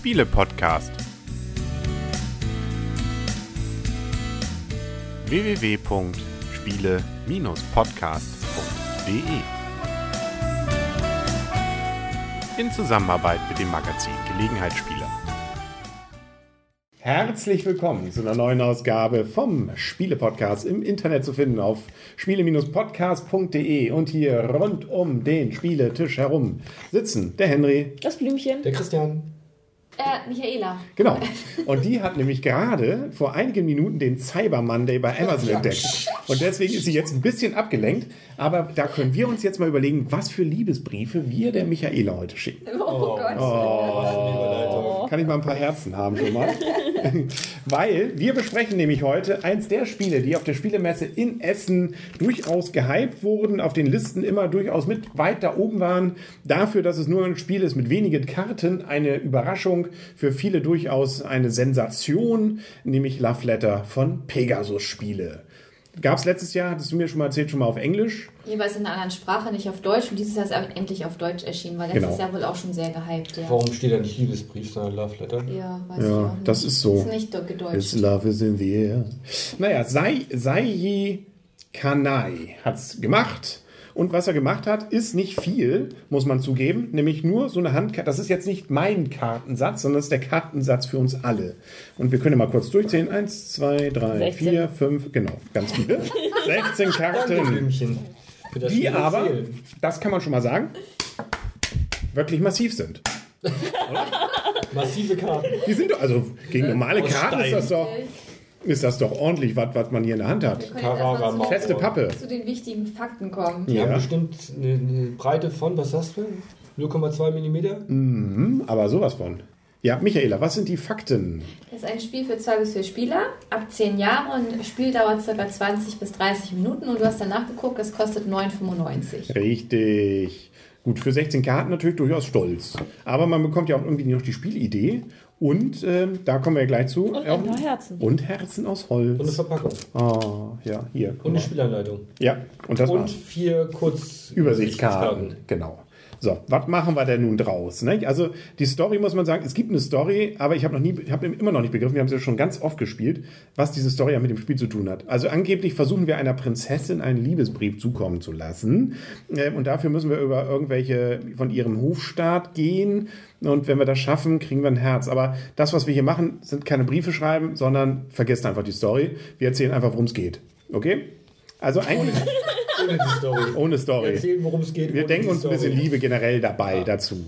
Spiele-Podcast. www.spiele-podcast.de In Zusammenarbeit mit dem Magazin Gelegenheitsspieler. Herzlich willkommen zu einer neuen Ausgabe vom Spiele-Podcast im Internet zu finden auf spiele-podcast.de und hier rund um den Spieletisch herum sitzen der Henry, Das Blümchen. Der Christian. Äh, Michaela. Genau. Und die hat nämlich gerade vor einigen Minuten den Cyber Monday bei Amazon entdeckt. Und deswegen ist sie jetzt ein bisschen abgelenkt. Aber da können wir uns jetzt mal überlegen, was für Liebesbriefe wir der Michaela heute schicken. Oh, Gott. Oh. Kann ich mal ein paar Herzen haben schon mal? Weil wir besprechen nämlich heute eins der Spiele, die auf der Spielemesse in Essen durchaus gehypt wurden, auf den Listen immer durchaus mit weit da oben waren. Dafür, dass es nur ein Spiel ist mit wenigen Karten, eine Überraschung, für viele durchaus eine Sensation, nämlich Love Letter von Pegasus Spiele. Gab es letztes Jahr, hattest du mir schon mal erzählt, schon mal auf Englisch. Jeweils in einer anderen Sprache, nicht auf Deutsch. Und dieses Jahr ist er endlich auf Deutsch erschienen, weil letztes Genau. Jahr wohl auch schon sehr gehypt. Ja, Warum steht da nicht Liebesbrief, sondern Love Letter? ja weiß ich Ja, auch nicht. das ist so. Ist nicht gedeutscht. love is in the air. Naja, Sai, Saiyi Kanai hat's gemacht. Und was er gemacht hat, ist nicht viel, muss man zugeben. Nämlich nur so eine Handkarte. Das ist jetzt nicht mein Kartensatz, sondern das ist der Kartensatz für uns alle. Und wir können mal kurz durchzählen. Eins, zwei, drei, 16. vier, fünf, genau, ganz viele. 16 Danke, Karten. Blümchen. Für das Die Spiel aber, erzählen. das kann man schon mal sagen, wirklich massiv sind. Massive Karten. Die sind doch, also gegen normale Aus Karten ist das doch, ist das doch ordentlich, was, was man hier in der Hand hat. Carrara. Feste Pappe. zu, zu den wichtigen Fakten kommen. Die Ja. haben bestimmt eine, eine Breite von, was sagst du? 0,2 Millimeter? Aber sowas von. Ja, Michaela, was sind die Fakten? Das ist ein Spiel für zwei bis vier Spieler, ab 10 Jahre und Spieldauer ca. 20 bis 30 Minuten. Und du hast danach geguckt, es kostet 9,95. Richtig. Gut, für 16 Karten natürlich durchaus stolz. Aber man bekommt ja auch irgendwie noch die Spielidee. Und ähm, da kommen wir gleich zu. Und ein paar Herzen. Und Herzen aus Und eine Holz. Verpackung. Ah, ja, hier. Und eine mal. Spielanleitung. Ja, und das Und war's. vier kurz Übersichtskarten. Genau. So, was machen wir denn nun draus? Ne? Also die Story muss man sagen, es gibt eine Story, aber ich habe noch nie, ich habe immer noch nicht begriffen, wir haben es ja schon ganz oft gespielt, was diese Story ja mit dem Spiel zu tun hat. Also angeblich versuchen wir einer Prinzessin einen Liebesbrief zukommen zu lassen ähm, und dafür müssen wir über irgendwelche von ihrem Hofstaat gehen und wenn wir das schaffen, kriegen wir ein Herz. Aber das, was wir hier machen, sind keine Briefe schreiben, sondern vergesst einfach die Story. Wir erzählen einfach, worum es geht. Okay? Also eigentlich Ohne die Story. ohne Story. Erzählen, worum es geht. Wir denken uns ein bisschen. Liebe generell dabei dazu.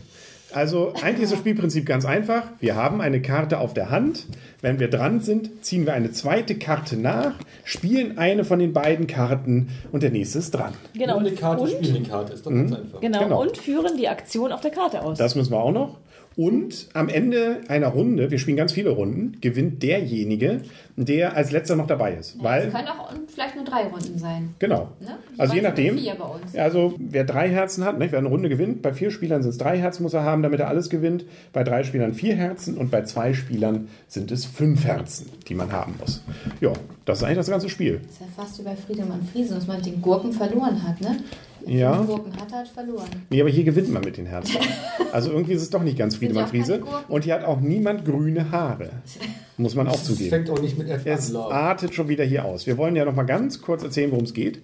Also eigentlich ist das Spielprinzip ganz einfach. Wir haben eine Karte auf der Hand. Wenn wir dran sind, ziehen wir eine zweite Karte nach, spielen eine von den beiden Karten und der nächste ist dran. Genau. Nur eine Karte und, spielen eine Karte. Ist doch ganz einfach. genau, Genau. und führen die Aktion auf der Karte aus. Das müssen wir auch noch. Und am Ende einer Runde, wir spielen ganz viele Runden, gewinnt derjenige, der als letzter noch dabei ist. Es Weil, können auch vielleicht nur drei Runden sein. genau. Ne? Also je nachdem. Also wer drei Herzen hat, nicht? wer eine Runde gewinnt, bei vier Spielern sind es drei Herzen, muss er haben, damit er alles gewinnt. Bei drei Spielern vier Herzen und bei zwei Spielern sind es fünf Herzen, die man haben muss. Ja, das ist eigentlich das ganze Spiel. Das ist ja fast wie bei Friedemann Friesen, dass man den Gurken verloren hat, ne? Ja. fünf Gurken hat, hat verloren. Nee, aber hier gewinnt man mit den Herzen. Also irgendwie ist es doch nicht ganz Friedemann Friese. Und hier hat auch niemand grüne Haare. Muss man auch Es zugeben. fängt auch nicht mit F Es an, Love. artet schon wieder hier aus. Wir wollen ja noch mal ganz kurz erzählen, worum es geht.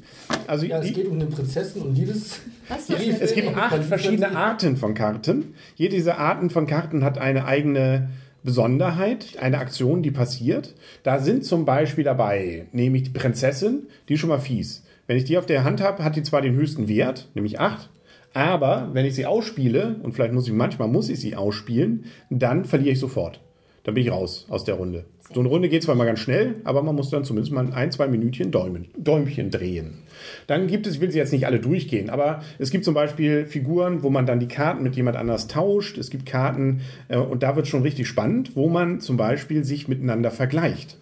Also Ja, es die, geht um eine Prinzessin und Liebes... Was das? Es gibt acht verschiedene Arten von Karten. Jede dieser Arten von Karten hat eine eigene Besonderheit, eine Aktion, die passiert. Da sind zum Beispiel dabei, nämlich die Prinzessin, die ist schon mal fies. Wenn ich die auf der Hand habe, hat die zwar den höchsten Wert, nämlich acht, aber wenn ich sie ausspiele, und vielleicht muss ich manchmal muss ich sie ausspielen, dann verliere ich sofort. Dann bin ich raus aus der Runde. So eine Runde geht zwar mal ganz schnell, aber man muss dann zumindest mal ein, zwei Minütchen Däumen, Däumchen drehen. Dann gibt es, ich will sie jetzt nicht alle durchgehen, aber es gibt zum Beispiel Figuren, wo man dann die Karten mit jemand anders tauscht. Es gibt Karten, äh, und da wird es schon richtig spannend, wo man zum Beispiel sich miteinander vergleicht.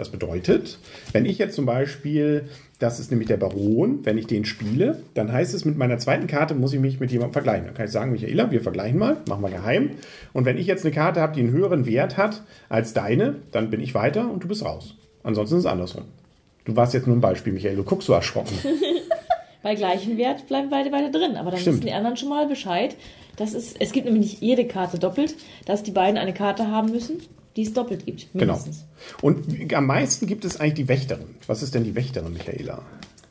Das bedeutet, wenn ich jetzt zum Beispiel, das ist nämlich der Baron, wenn ich den spiele, dann heißt es, mit meiner zweiten Karte muss ich mich mit jemandem vergleichen. Dann kann ich sagen, Michaela, wir vergleichen mal, machen wir geheim. Und wenn ich jetzt eine Karte habe, die einen höheren Wert hat als deine, dann bin ich weiter und du bist raus. Ansonsten ist es andersrum. Du warst jetzt nur ein Beispiel, Michael, du guckst so erschrocken. Bei gleichem Wert bleiben beide beide drin. Aber dann Stimmt. wissen die anderen schon mal Bescheid. Das ist, es gibt nämlich nicht jede Karte doppelt, dass die beiden eine Karte haben müssen, die es doppelt gibt. Genau. Mindestens. Und am meisten gibt es eigentlich die Wächterin. Was ist denn die Wächterin, Michaela?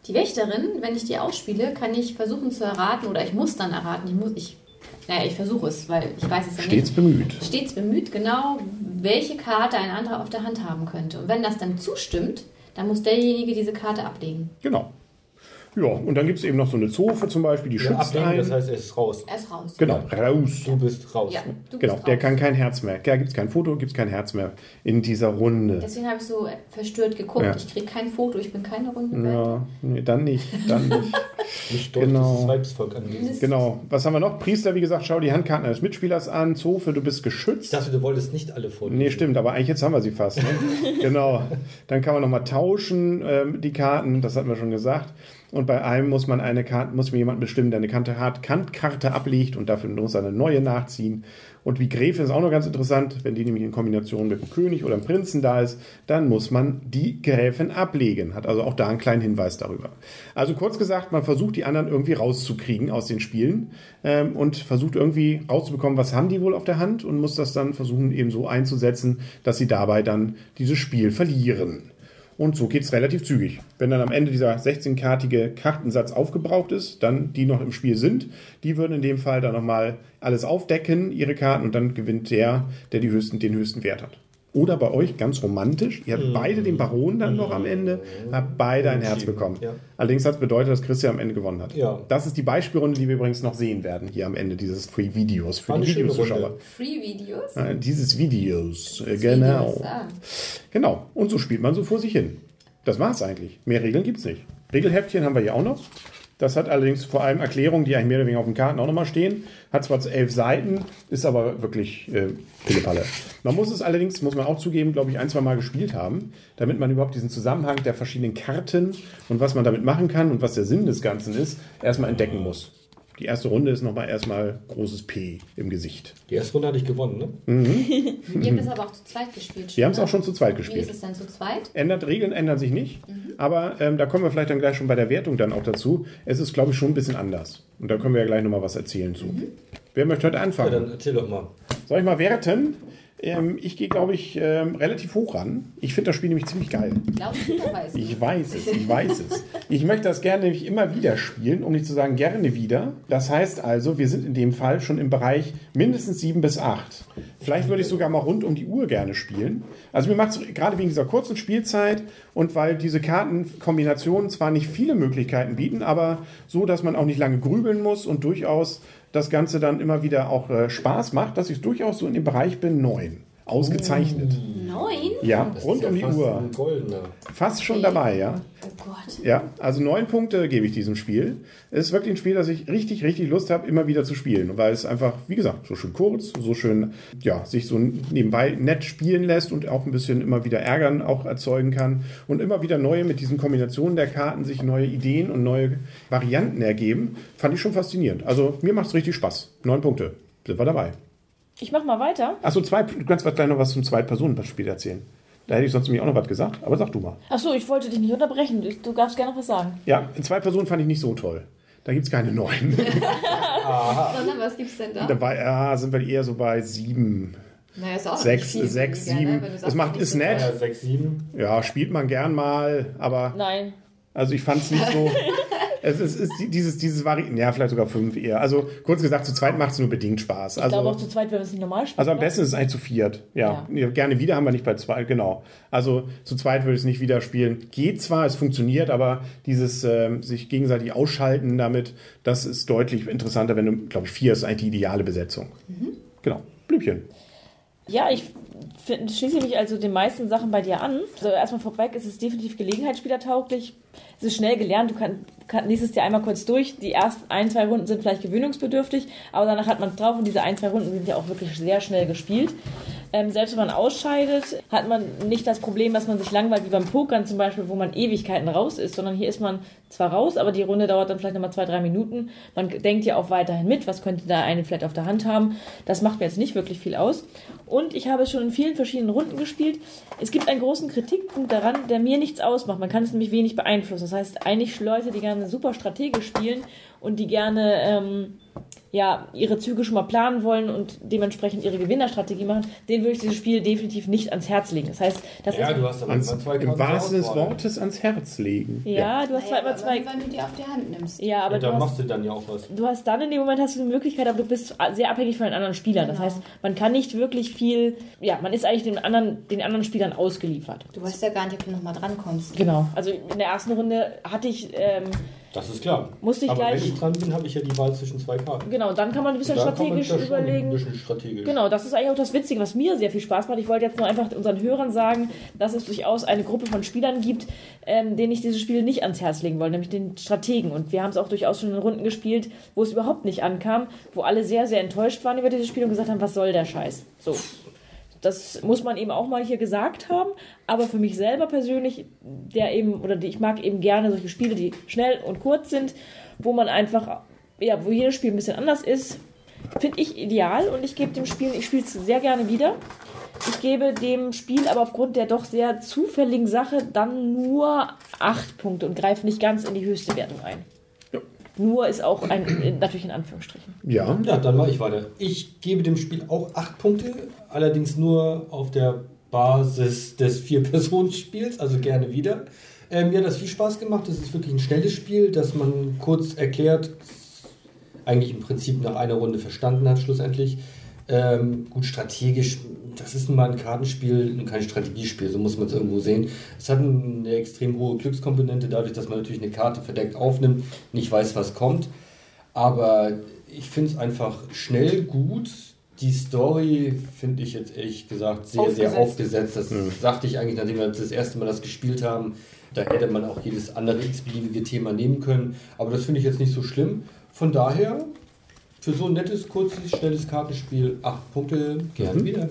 Die Wächterin, wenn ich die ausspiele, kann ich versuchen zu erraten, oder ich muss dann erraten, ich muss, ich, naja, ich versuche es, weil ich weiß es ja Stets nicht. bemüht. Stets bemüht, genau, welche Karte ein anderer auf der Hand haben könnte. Und wenn das dann zustimmt, dann muss derjenige diese Karte ablegen. Genau. Ja, und dann gibt es eben noch so eine Zofe zum Beispiel, die Ja, schützt ablegen, einen. das heißt, er ist raus. Er ist raus. genau, raus. Du bist raus. Ja, du Genau, bist der raus. kann kein Herz mehr. Da gibt es kein Foto, gibt es kein Herz mehr in dieser Runde. Deswegen habe ich so verstört geguckt. Ja. Ich kriege kein Foto, ich bin keine Runde weiter. Ja, nee, dann nicht, dann nicht. Nicht Genau. Weibsvolk anwesend. genau. Was haben wir noch? Priester, wie gesagt, schau die Handkarten eines Mitspielers an. Zofe, du bist geschützt. Ich dachte, du wolltest nicht alle vorlesen. Nee, stimmt, aber eigentlich jetzt haben wir sie fast. Ne? genau. Dann kann man nochmal tauschen, ähm, die Karten, das hatten wir schon gesagt. Und bei einem muss man eine Karte, muss mir jemand bestimmen, der eine Kante hat, Kantkarte ablegt und dafür muss er eine neue nachziehen. Und wie Gräfin ist auch noch ganz interessant, wenn die nämlich in Kombination mit dem König oder dem Prinzen da ist, dann muss man die Gräfin ablegen. Hat also auch da einen kleinen Hinweis darüber. Also kurz gesagt, man versucht die anderen irgendwie rauszukriegen aus den Spielen ähm, und versucht irgendwie rauszubekommen, was haben die wohl auf der Hand und muss das dann versuchen eben so einzusetzen, dass sie dabei dann dieses Spiel verlieren. Und so geht es relativ zügig. Wenn dann am Ende dieser 16-kartige Kartensatz aufgebraucht ist, dann die noch im Spiel sind, die würden in dem Fall dann nochmal alles aufdecken, ihre Karten, und dann gewinnt der, der die höchsten, den höchsten Wert hat. Oder bei euch ganz romantisch, ihr habt beide den Baron dann noch am Ende, habt beide ein Herz bekommen. ja. Allerdings hat es bedeutet, dass Christian am Ende gewonnen hat. Ja. Das ist die Beispielrunde, die wir übrigens noch sehen werden, hier am Ende dieses Free Videos für War die Videozuschauer. Runde. Free-Videos? Äh, Dieses Videos, äh, Videos, genau. ah. Genau. Und so spielt man so vor sich hin. Das war's eigentlich. Mehr Regeln gibt's nicht. Regelheftchen haben wir hier auch noch. Das hat allerdings vor allem Erklärungen, die eigentlich mehr oder weniger auf den Karten auch nochmal stehen. Hat zwar elf Seiten, ist aber wirklich äh, Pillepalle. Man muss es allerdings, muss man auch zugeben, glaube ich, ein, zwei Mal gespielt haben, damit man überhaupt diesen Zusammenhang der verschiedenen Karten und was man damit machen kann und was der Sinn des Ganzen ist, erstmal entdecken muss. Die erste Runde ist nochmal erstmal großes P im Gesicht. Die erste Runde hatte ich gewonnen, ne? Ihr habt es aber auch zu zweit gespielt. Wir haben es auch schon zu zweit Wie ist gespielt. es denn zu zweit? Ändert, Regeln ändern sich nicht, aber ähm, da kommen wir vielleicht dann gleich schon bei der Wertung dann auch dazu. Es ist, glaube ich, schon ein bisschen anders. Und da können wir ja gleich nochmal was erzählen zu. Wer möchte heute Ja, anfangen? dann erzähl doch mal. Soll ich mal werten? Ähm, ich gehe, glaube ich, ähm, relativ hoch ran. Ich finde das Spiel nämlich ziemlich geil. Glaube ich, weiß. Ich weiß es, ich weiß es. Ich möchte das gerne nämlich immer wieder spielen, um nicht zu sagen gerne wieder. Das heißt also, wir sind in dem Fall schon im Bereich mindestens sieben bis acht. Vielleicht würde ich sogar mal rund um die Uhr gerne spielen. Also mir macht es gerade wegen dieser kurzen Spielzeit und weil diese Kartenkombinationen zwar nicht viele Möglichkeiten bieten, aber so, dass man auch nicht lange grübeln muss und durchaus das Ganze dann immer wieder auch äh, Spaß macht, dass ich durchaus so in dem Bereich bin, neun. Ausgezeichnet. Neun? Ja, Das rund ist um die ja Uhr. Fast schon dabei, ja. Oh Gott. Ja, also neun Punkte gebe ich diesem Spiel. Es ist wirklich ein Spiel, das ich richtig, richtig Lust habe, immer wieder zu spielen, weil es einfach, wie gesagt, so schön kurz, so schön, ja, sich so nebenbei nett spielen lässt und auch ein bisschen immer wieder Ärgern auch erzeugen kann und immer wieder neue mit diesen Kombinationen der Karten sich neue Ideen und neue Varianten ergeben. Fand ich schon faszinierend. Also mir macht es richtig Spaß. Neun Punkte. Sind wir dabei. Ich mach mal weiter. Achso, zwei, du kannst was gleich noch was zum Zwei-Personen-Spiel erzählen. Da hätte ich sonst nämlich auch noch was gesagt, aber sag du mal. Achso, ich wollte dich nicht unterbrechen. Du darfst gerne noch was sagen. Ja, in zwei Personen fand ich nicht so toll. Da gibt es keine neun. Sondern was gibt's denn da? da war, ja, sind wir eher so bei sieben, Naja, ist auch sechs, nicht viel sechs, sieben. ne? Wenn du Es macht, ist nett. Ja, 6, 7. Ja, spielt man gern mal, aber Nein. also ich fand es nicht so. es ist, ist dieses, dieses Vari ja, vielleicht sogar fünf eher. Also kurz gesagt, zu zweit macht es nur bedingt Spaß. Ich glaube auch Also, zu zweit, wenn wir es nicht normal spielen. also am besten ist es eigentlich zu viert. Ja. Ja. Gerne wieder haben wir nicht bei zwei, genau. Also zu zweit würde ich es nicht wieder spielen. Geht zwar, es funktioniert, aber dieses ähm, sich gegenseitig ausschalten damit, das ist deutlich interessanter, wenn du, glaube ich, vier ist eigentlich die ideale Besetzung. Genau. Blümchen. Ja, ich find, schließe mich also den meisten Sachen bei dir an. Also erstmal vorweg, es ist definitiv gelegenheitsspielertauglich. Es ist schnell gelernt, du kann, kann, liest es dir einmal kurz durch. Die ersten ein, zwei Runden sind vielleicht gewöhnungsbedürftig, aber danach hat man es drauf und diese ein, zwei Runden sind ja auch wirklich sehr schnell gespielt. Ähm, selbst wenn man ausscheidet, hat man nicht das Problem, dass man sich langweilt, wie beim Pokern zum Beispiel, wo man Ewigkeiten raus ist, sondern hier ist man zwar raus, aber die Runde dauert dann vielleicht nochmal zwei, drei Minuten. Man denkt ja auch weiterhin mit, was könnte da eine vielleicht auf der Hand haben. Das macht mir jetzt nicht wirklich viel aus. Und ich habe es schon in vielen verschiedenen Runden gespielt. Es gibt einen großen Kritikpunkt daran, der mir nichts ausmacht. Man kann es nämlich wenig beeinflussen. Das heißt, eigentlich Leute, die gerne super strategisch spielen und die gerne ähm, ja, ihre Züge schon mal planen wollen und dementsprechend ihre Gewinnerstrategie machen, den würde ich dieses Spiel definitiv nicht ans Herz legen. Das heißt, das Ja, ist. du hast aber Ans, zwei Im wahrsten des. Wortes ans Herz legen. ja, du hast zwar immer zwei. Wenn du die auf die Hand nimmst. Ja, aber Ja, du dann hast, machst du dann ja auch was. du hast dann in dem Moment hast du eine Möglichkeit, aber du bist sehr abhängig von den anderen Spielern. Das Genau. heißt, man kann nicht wirklich viel, ja, man ist eigentlich den anderen, den anderen Spielern ausgeliefert. Du weißt ja gar nicht, ob du nochmal drankommst. Genau. Also in der ersten Runde hatte ich, ähm, Das ist klar. Musste ich aber gleich- wenn ich dran bin, habe ich ja die Wahl zwischen zwei Karten. genau, dann kann man ein bisschen strategisch überlegen. Ein bisschen strategisch. Genau, das ist eigentlich auch das Witzige, was mir sehr viel Spaß macht. Ich wollte jetzt nur einfach unseren Hörern sagen, dass es durchaus eine Gruppe von Spielern gibt, ähm, denen ich dieses Spiel nicht ans Herz legen wollte, nämlich den Strategen. Und wir haben es auch durchaus schon in Runden gespielt, wo es überhaupt nicht ankam, wo alle sehr, sehr enttäuscht waren über dieses Spiel und gesagt haben, was soll der Scheiß? So. Das muss man eben auch mal hier gesagt haben. Aber für mich selber persönlich, der eben, oder die, ich mag eben gerne solche Spiele, die schnell und kurz sind, wo man einfach, ja, wo jedes Spiel ein bisschen anders ist, finde ich ideal und ich gebe dem Spiel, ich spiele es sehr gerne wieder. Ich gebe dem Spiel aber aufgrund der doch sehr zufälligen Sache dann nur acht Punkte und greife nicht ganz in die höchste Wertung ein. Nur ist auch ein, in- natürlich in Anführungsstrichen. Ja. Ja, dann mache ich weiter. Ich gebe dem Spiel auch acht Punkte, allerdings nur auf der Basis des Vier-Personen-Spiels, also gerne wieder. Ähm, mir hat das viel Spaß gemacht. Es ist wirklich ein schnelles Spiel, das man kurz erklärt, eigentlich im Prinzip nach einer Runde verstanden hat, schlussendlich. Ähm, gut, strategisch, das ist nun mal ein Kartenspiel und kein Strategiespiel, so muss man es irgendwo sehen. Es hat eine extrem hohe Glückskomponente, dadurch, dass man natürlich eine Karte verdeckt aufnimmt, nicht weiß, was kommt. Aber ich finde es einfach schnell gut. Die Story finde ich jetzt ehrlich gesagt sehr, sehr aufgesetzt. Das sagte ich eigentlich, nachdem wir das erste Mal das gespielt haben. Da hätte man auch jedes andere x-beliebige Thema nehmen können. Aber das finde ich jetzt nicht so schlimm. Von daher, für so ein nettes, kurzes, schnelles Kartenspiel, acht Punkte, gern wieder.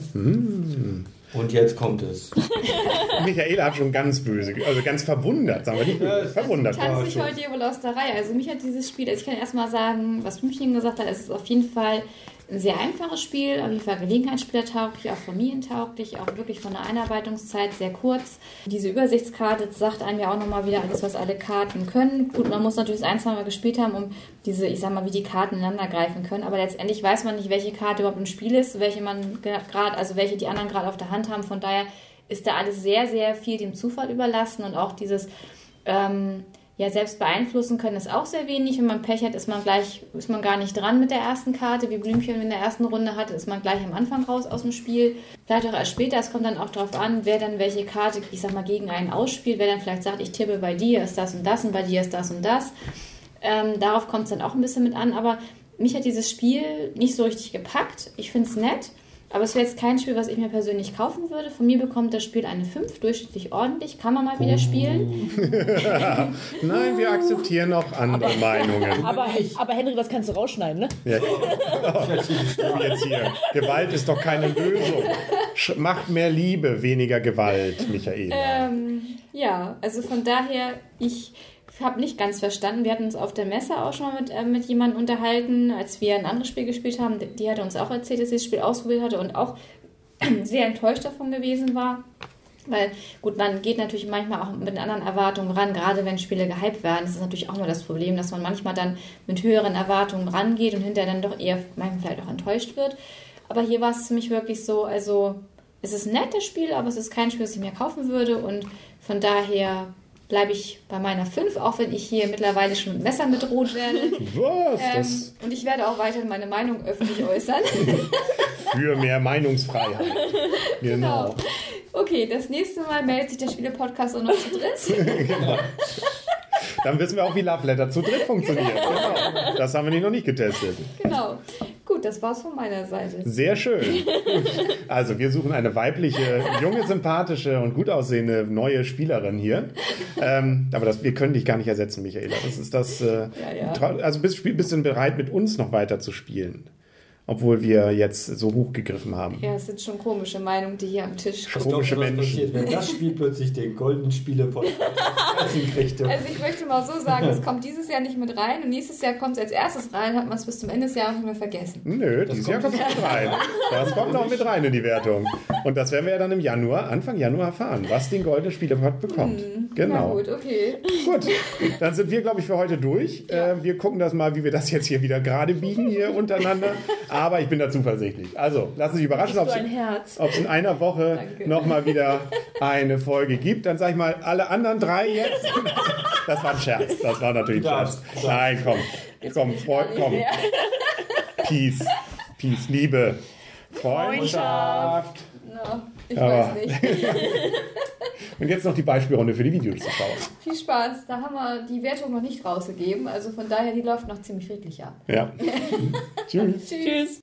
Und jetzt kommt es. Michaela hat schon ganz böse, also ganz verwundert, sagen wir nicht böse, verwundert. Tanzt war sich schon. heute hier wohl aus der Reihe. Also mich hat dieses Spiel, also ich kann erstmal sagen, was Blümchen gesagt hat, es ist auf jeden Fall ein sehr einfaches Spiel, auf jeden Fall gelegenheitsspielertauglich, auch familientauglich, auch wirklich von der Einarbeitungszeit sehr kurz. Diese Übersichtskarte sagt einem ja auch nochmal wieder alles, was alle Karten können. Gut, man muss natürlich das ein, zwei Mal gespielt haben, um diese, ich sag mal, wie die Karten ineinander greifen können, aber letztendlich weiß man nicht, welche Karte überhaupt im Spiel ist, welche man gerade, also welche die anderen gerade auf der Hand haben. Von daher ist da alles sehr, sehr viel dem Zufall überlassen und auch dieses ähm, ja, selbst beeinflussen können ist auch sehr wenig. Wenn man Pech hat, ist man gleich, ist man gar nicht dran mit der ersten Karte. Wie Blümchen in der ersten Runde hatte, ist man gleich am Anfang raus aus dem Spiel. Vielleicht auch erst später. Es kommt dann auch darauf an, wer dann welche Karte, ich sag mal, gegen einen ausspielt. Wer dann vielleicht sagt, ich tippe, bei dir ist das und das und bei dir ist das und das. Ähm, darauf kommt es dann auch ein bisschen mit an. Aber mich hat dieses Spiel nicht so richtig gepackt. Ich finde es nett. Aber es wäre jetzt kein Spiel, was ich mir persönlich kaufen würde. Von mir bekommt das Spiel eine 5, durchschnittlich ordentlich. Kann man mal wieder spielen. Nein, wir akzeptieren auch andere Meinungen. Aber, aber Henry, das kannst du rausschneiden, ne? Ja. Jetzt hier. Gewalt ist doch keine Lösung. Sch macht mehr Liebe, weniger Gewalt, Michaela. Ähm, ja, also von daher, ich habe nicht ganz verstanden. Wir hatten uns auf der Messe auch schon mal mit, äh, mit jemandem unterhalten, als wir ein anderes Spiel gespielt haben. Die- hatte uns auch erzählt, dass sie das Spiel ausprobiert hatte und auch sehr enttäuscht davon gewesen war. Weil, gut, man geht natürlich manchmal auch mit anderen Erwartungen ran, gerade wenn Spiele gehypt werden. Das ist natürlich auch nur das Problem, dass man manchmal dann mit höheren Erwartungen rangeht und hinterher dann doch eher manchmal vielleicht auch enttäuscht wird. Aber hier war es für mich wirklich so, also es ist ein nettes Spiel, aber es ist kein Spiel, das ich mir kaufen würde und von daher bleibe ich bei meiner 5, auch wenn ich hier mittlerweile schon mit Messern bedroht werde. Was? Ähm, und ich werde auch weiterhin meine Meinung öffentlich äußern. für mehr Meinungsfreiheit. Genau. Okay, das nächste Mal meldet sich der Spiele-Podcast auch noch zu dritt. Dann wissen wir auch, wie Love Letter zu dritt funktioniert. Genau. Das haben wir nicht noch nicht getestet. Genau. Gut, das war's von meiner Seite. Sehr schön. Also, wir suchen eine weibliche, junge, sympathische und gut aussehende neue Spielerin hier. Ähm, aber das, wir können dich gar nicht ersetzen, Michaela. Das ist das. Äh, Ja, ja. Also, bist du bereit, mit uns noch weiter zu spielen? Obwohl wir jetzt so hochgegriffen haben. Ja, es sind schon komische Meinungen, die hier am Tisch Schon- Was glaubst du, was Komische passiert, wenn das Spiel plötzlich den goldenen Spiele-Podcast kriegt? Also ich möchte mal so sagen, es kommt dieses Jahr nicht mit rein und nächstes Jahr kommt es als erstes rein, hat man es bis zum Ende des Jahres nicht mehr vergessen. Nö, dieses Jahr kommt es mit rein. Das kommt noch mit rein in die Wertung. Und das werden wir ja dann im Januar, Anfang Januar erfahren, was den goldenen Spielepot bekommt. Na Genau. gut, okay. Gut, dann sind wir, glaube ich, für heute durch. Äh, wir gucken das mal, wie wir das jetzt hier wieder gerade biegen hier untereinander. Aber ich bin da zuversichtlich. Also, lassen Sie sich überraschen, ob es in einer Woche nochmal wieder eine Folge gibt. Dann sage ich mal, alle anderen drei jetzt. Das war ein Scherz. Das war natürlich ein Scherz. Nein, komm. Komm, Freund, komm. Peace. Peace. Liebe. Freundschaft. No, ich Aber- weiß nicht. Und jetzt noch die Beispielrunde für die Videozuschauer. Viel Spaß. Da haben wir die Wertung noch nicht rausgegeben. Also von daher, die läuft noch ziemlich friedlich ab. Ja. Tschüss. Tschüss. Tschüss.